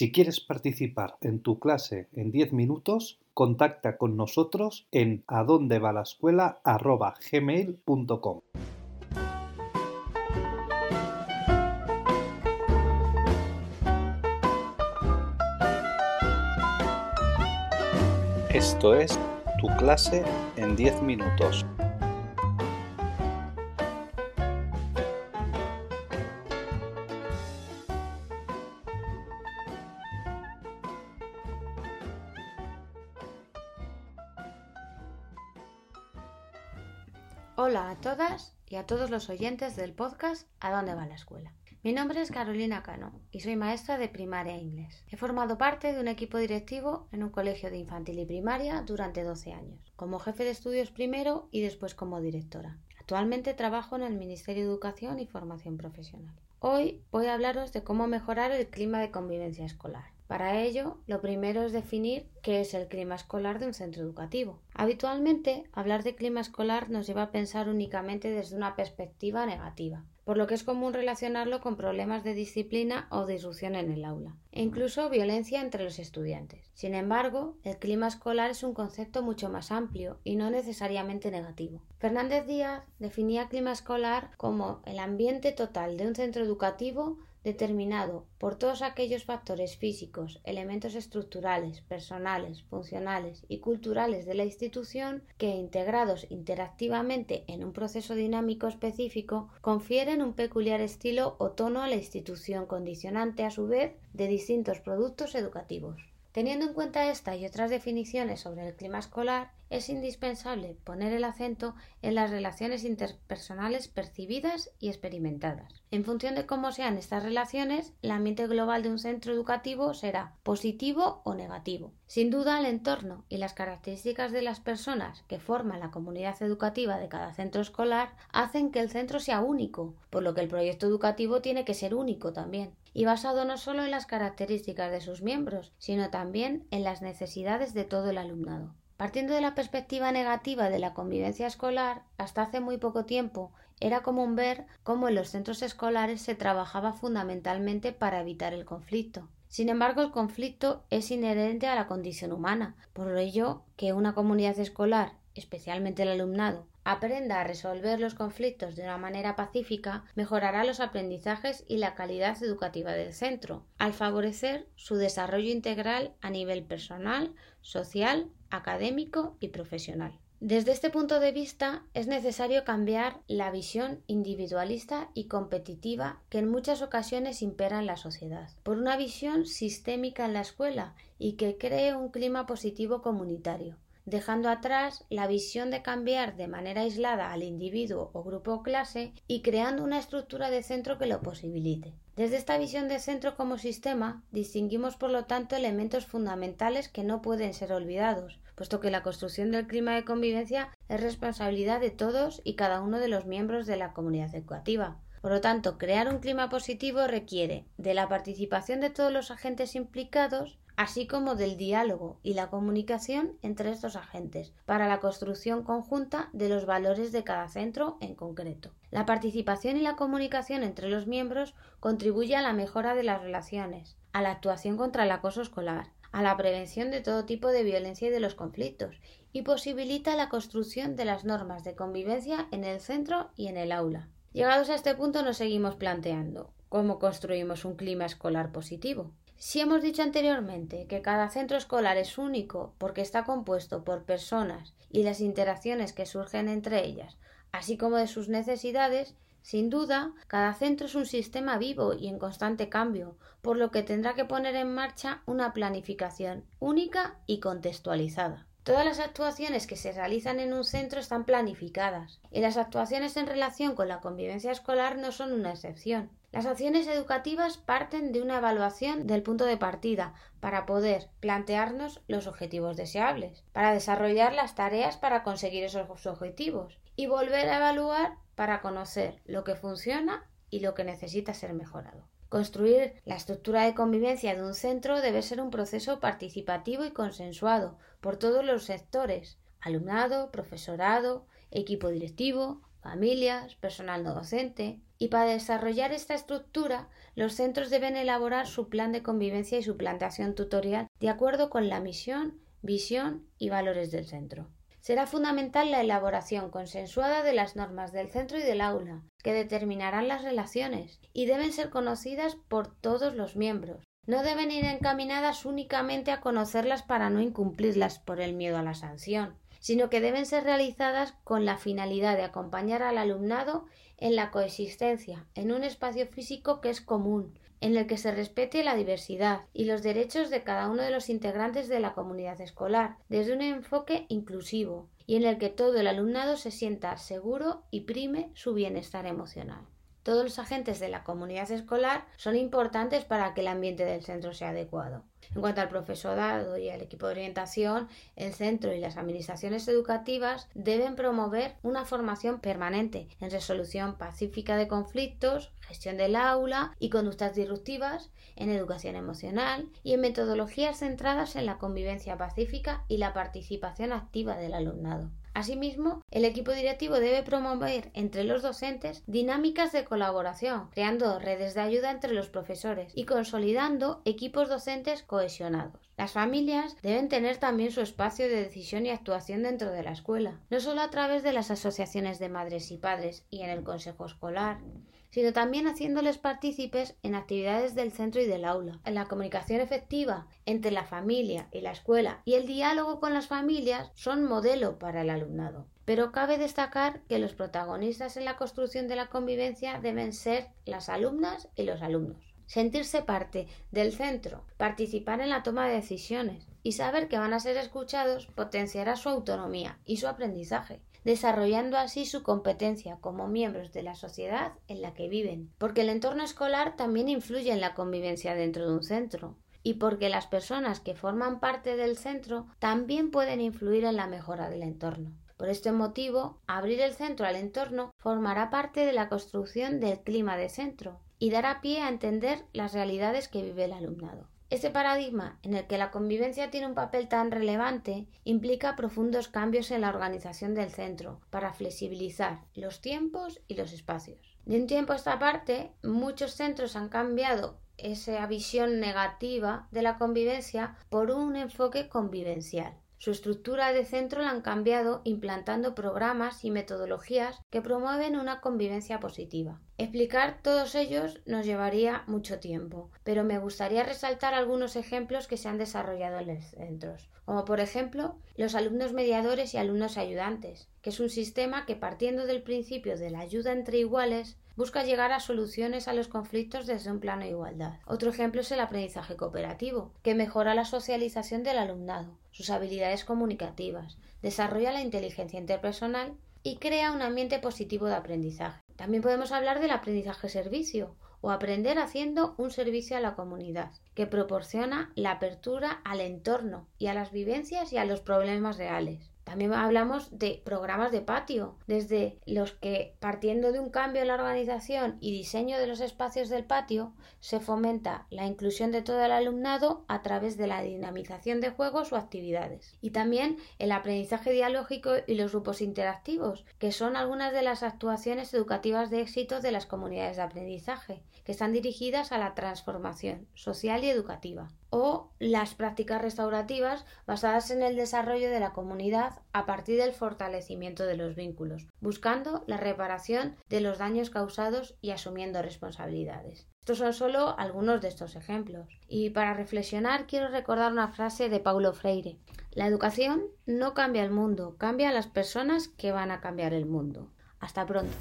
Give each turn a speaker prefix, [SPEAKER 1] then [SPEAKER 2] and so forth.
[SPEAKER 1] Si quieres participar en tu clase en 10 minutos, contacta con nosotros en adondevalascuela.gmail.com Esto es tu clase en 10 minutos.
[SPEAKER 2] Hola a todas y a todos los oyentes del podcast ¿A dónde va la escuela? Mi nombre es Carolina Cano y soy maestra de primaria inglés. He formado parte de un equipo directivo en un colegio de infantil y primaria durante 12 años, como jefe de estudios primero y después como directora. Actualmente trabajo en el Ministerio de Educación y Formación Profesional. Hoy voy a hablaros de cómo mejorar el clima de convivencia escolar. Para ello, lo primero es definir qué es el clima escolar de un centro educativo. Habitualmente, hablar de clima escolar nos lleva a pensar únicamente desde una perspectiva negativa, por lo que es común relacionarlo con problemas de disciplina o disrupción en el aula, e incluso violencia entre los estudiantes. Sin embargo, el clima escolar es un concepto mucho más amplio y no necesariamente negativo. Fernández Díaz definía clima escolar como el ambiente total de un centro educativo determinado por todos aquellos factores físicos, elementos estructurales, personales, funcionales y culturales de la institución que, integrados interactivamente en un proceso dinámico específico, confieren un peculiar estilo o tono a la institución condicionante a su vez de distintos productos educativos. Teniendo en cuenta esta y otras definiciones sobre el clima escolar, es indispensable poner el acento en las relaciones interpersonales percibidas y experimentadas. En función de cómo sean estas relaciones, el ambiente global de un centro educativo será positivo o negativo. Sin duda, el entorno y las características de las personas que forman la comunidad educativa de cada centro escolar hacen que el centro sea único, por lo que el proyecto educativo tiene que ser único también y basado no solo en las características de sus miembros, sino también en las necesidades de todo el alumnado. Partiendo de la perspectiva negativa de la convivencia escolar, hasta hace muy poco tiempo era común ver cómo en los centros escolares se trabajaba fundamentalmente para evitar el conflicto. Sin embargo, el conflicto es inherente a la condición humana, por ello que una comunidad escolar, especialmente el alumnado, aprenda a resolver los conflictos de una manera pacífica, mejorará los aprendizajes y la calidad educativa del centro, al favorecer su desarrollo integral a nivel personal, social, académico y profesional. Desde este punto de vista es necesario cambiar la visión individualista y competitiva que en muchas ocasiones impera en la sociedad, por una visión sistémica en la escuela y que cree un clima positivo comunitario, dejando atrás la visión de cambiar de manera aislada al individuo o grupo o clase y creando una estructura de centro que lo posibilite. Desde esta visión de centro como sistema, distinguimos por lo tanto elementos fundamentales que no pueden ser olvidados, puesto que la construcción del clima de convivencia es responsabilidad de todos y cada uno de los miembros de la comunidad educativa. Por lo tanto, crear un clima positivo requiere de la participación de todos los agentes implicados, así como del diálogo y la comunicación entre estos agentes para la construcción conjunta de los valores de cada centro en concreto. La participación y la comunicación entre los miembros contribuye a la mejora de las relaciones, a la actuación contra el acoso escolar, a la prevención de todo tipo de violencia y de los conflictos, y posibilita la construcción de las normas de convivencia en el centro y en el aula. Llegados a este punto nos seguimos planteando cómo construimos un clima escolar positivo. Si hemos dicho anteriormente que cada centro escolar es único porque está compuesto por personas y las interacciones que surgen entre ellas, así como de sus necesidades, sin duda, cada centro es un sistema vivo y en constante cambio, por lo que tendrá que poner en marcha una planificación única y contextualizada. Todas las actuaciones que se realizan en un centro están planificadas y las actuaciones en relación con la convivencia escolar no son una excepción. Las acciones educativas parten de una evaluación del punto de partida para poder plantearnos los objetivos deseables, para desarrollar las tareas para conseguir esos objetivos y volver a evaluar para conocer lo que funciona y lo que necesita ser mejorado. Construir la estructura de convivencia de un centro debe ser un proceso participativo y consensuado por todos los sectores alumnado, profesorado, equipo directivo, familias, personal no docente. Y para desarrollar esta estructura, los centros deben elaborar su plan de convivencia y su planteación tutorial de acuerdo con la misión, visión y valores del centro. Será fundamental la elaboración consensuada de las normas del centro y del aula, que determinarán las relaciones, y deben ser conocidas por todos los miembros. No deben ir encaminadas únicamente a conocerlas para no incumplirlas por el miedo a la sanción, sino que deben ser realizadas con la finalidad de acompañar al alumnado en la coexistencia en un espacio físico que es común, en el que se respete la diversidad y los derechos de cada uno de los integrantes de la comunidad escolar, desde un enfoque inclusivo, y en el que todo el alumnado se sienta seguro y prime su bienestar emocional. Todos los agentes de la comunidad escolar son importantes para que el ambiente del centro sea adecuado. En cuanto al profesorado y al equipo de orientación, el centro y las administraciones educativas deben promover una formación permanente en resolución pacífica de conflictos, gestión del aula y conductas disruptivas, en educación emocional y en metodologías centradas en la convivencia pacífica y la participación activa del alumnado. Asimismo, el equipo directivo debe promover entre los docentes dinámicas de colaboración, creando redes de ayuda entre los profesores y consolidando equipos docentes cohesionados. Las familias deben tener también su espacio de decisión y actuación dentro de la escuela, no solo a través de las asociaciones de madres y padres y en el consejo escolar, sino también haciéndoles partícipes en actividades del centro y del aula. En la comunicación efectiva entre la familia y la escuela y el diálogo con las familias son modelo para el alumnado. Pero cabe destacar que los protagonistas en la construcción de la convivencia deben ser las alumnas y los alumnos. Sentirse parte del centro, participar en la toma de decisiones y saber que van a ser escuchados potenciará su autonomía y su aprendizaje desarrollando así su competencia como miembros de la sociedad en la que viven, porque el entorno escolar también influye en la convivencia dentro de un centro y porque las personas que forman parte del centro también pueden influir en la mejora del entorno. Por este motivo, abrir el centro al entorno formará parte de la construcción del clima de centro y dará pie a entender las realidades que vive el alumnado. Este paradigma, en el que la convivencia tiene un papel tan relevante, implica profundos cambios en la organización del centro para flexibilizar los tiempos y los espacios. De un tiempo a esta parte, muchos centros han cambiado esa visión negativa de la convivencia por un enfoque convivencial. Su estructura de centro la han cambiado implantando programas y metodologías que promueven una convivencia positiva. Explicar todos ellos nos llevaría mucho tiempo, pero me gustaría resaltar algunos ejemplos que se han desarrollado en los centros, como por ejemplo los alumnos mediadores y alumnos ayudantes, que es un sistema que partiendo del principio de la ayuda entre iguales busca llegar a soluciones a los conflictos desde un plano de igualdad. Otro ejemplo es el aprendizaje cooperativo, que mejora la socialización del alumnado, sus habilidades comunicativas, desarrolla la inteligencia interpersonal y crea un ambiente positivo de aprendizaje. También podemos hablar del aprendizaje servicio o aprender haciendo un servicio a la comunidad, que proporciona la apertura al entorno y a las vivencias y a los problemas reales. También hablamos de programas de patio, desde los que, partiendo de un cambio en la organización y diseño de los espacios del patio, se fomenta la inclusión de todo el alumnado a través de la dinamización de juegos o actividades. Y también el aprendizaje dialógico y los grupos interactivos, que son algunas de las actuaciones educativas de éxito de las comunidades de aprendizaje, que están dirigidas a la transformación social y educativa o las prácticas restaurativas basadas en el desarrollo de la comunidad a partir del fortalecimiento de los vínculos, buscando la reparación de los daños causados y asumiendo responsabilidades. Estos son solo algunos de estos ejemplos. Y para reflexionar quiero recordar una frase de Paulo Freire. La educación no cambia el mundo, cambia a las personas que van a cambiar el mundo. Hasta pronto.